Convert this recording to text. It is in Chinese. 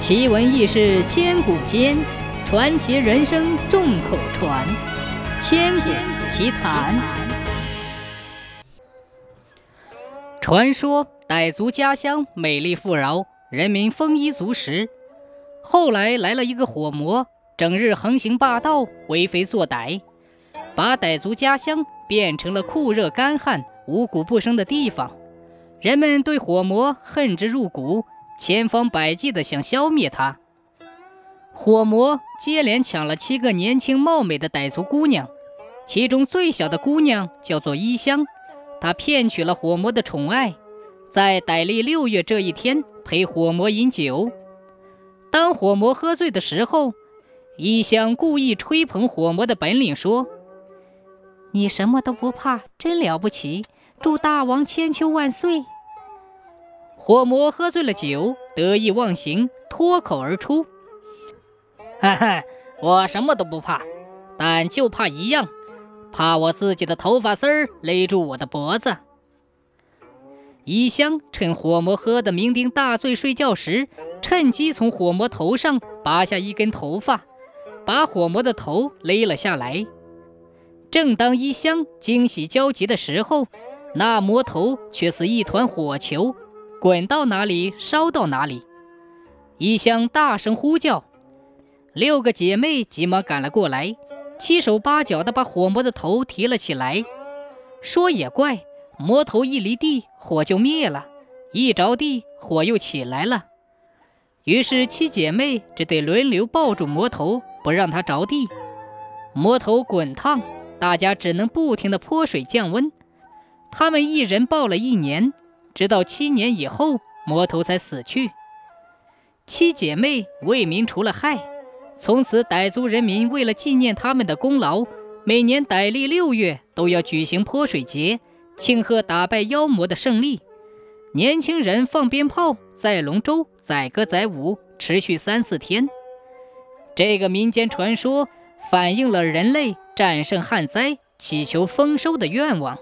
奇闻异事千古间，传奇人生众口传。千古奇谈。传说傣族家乡美丽富饶，人民丰衣足食。后来来了一个火魔，整日横行霸道，为非作歹，把傣族家乡变成了酷热干旱、五谷不生的地方。人们对火魔恨之入骨。千方百计地想消灭他。火魔接连抢了七个年轻貌美的傣族姑娘，其中最小的姑娘叫做伊香，她骗取了火魔的宠爱，在傣历六月这一天陪火魔饮酒。当火魔喝醉的时候，伊香故意吹捧火魔的本领，说：“你什么都不怕，真了不起！祝大王千秋万岁。”火魔喝醉了酒，得意忘形，脱口而出：“ 哈哈，我什么都不怕，但就怕一样，怕我自己的头发丝儿勒住我的脖子。”一香趁火魔喝得酩酊大醉睡觉时，趁机从火魔头上拔下一根头发，把火魔的头勒了下来。正当一香惊喜交集的时候，那魔头却似一团火球。滚到哪里，烧到哪里！一香大声呼叫，六个姐妹急忙赶了过来，七手八脚的把火魔的头提了起来。说也怪，魔头一离地，火就灭了；一着地，火又起来了。于是七姐妹只得轮流抱住魔头，不让他着地。魔头滚烫，大家只能不停地泼水降温。她们一人抱了一年。直到七年以后，魔头才死去。七姐妹为民除了害，从此傣族人民为了纪念他们的功劳，每年傣历六月都要举行泼水节，庆贺打败妖魔的胜利。年轻人放鞭炮、在龙舟、载歌载舞，持续三四天。这个民间传说反映了人类战胜旱灾、祈求丰收的愿望。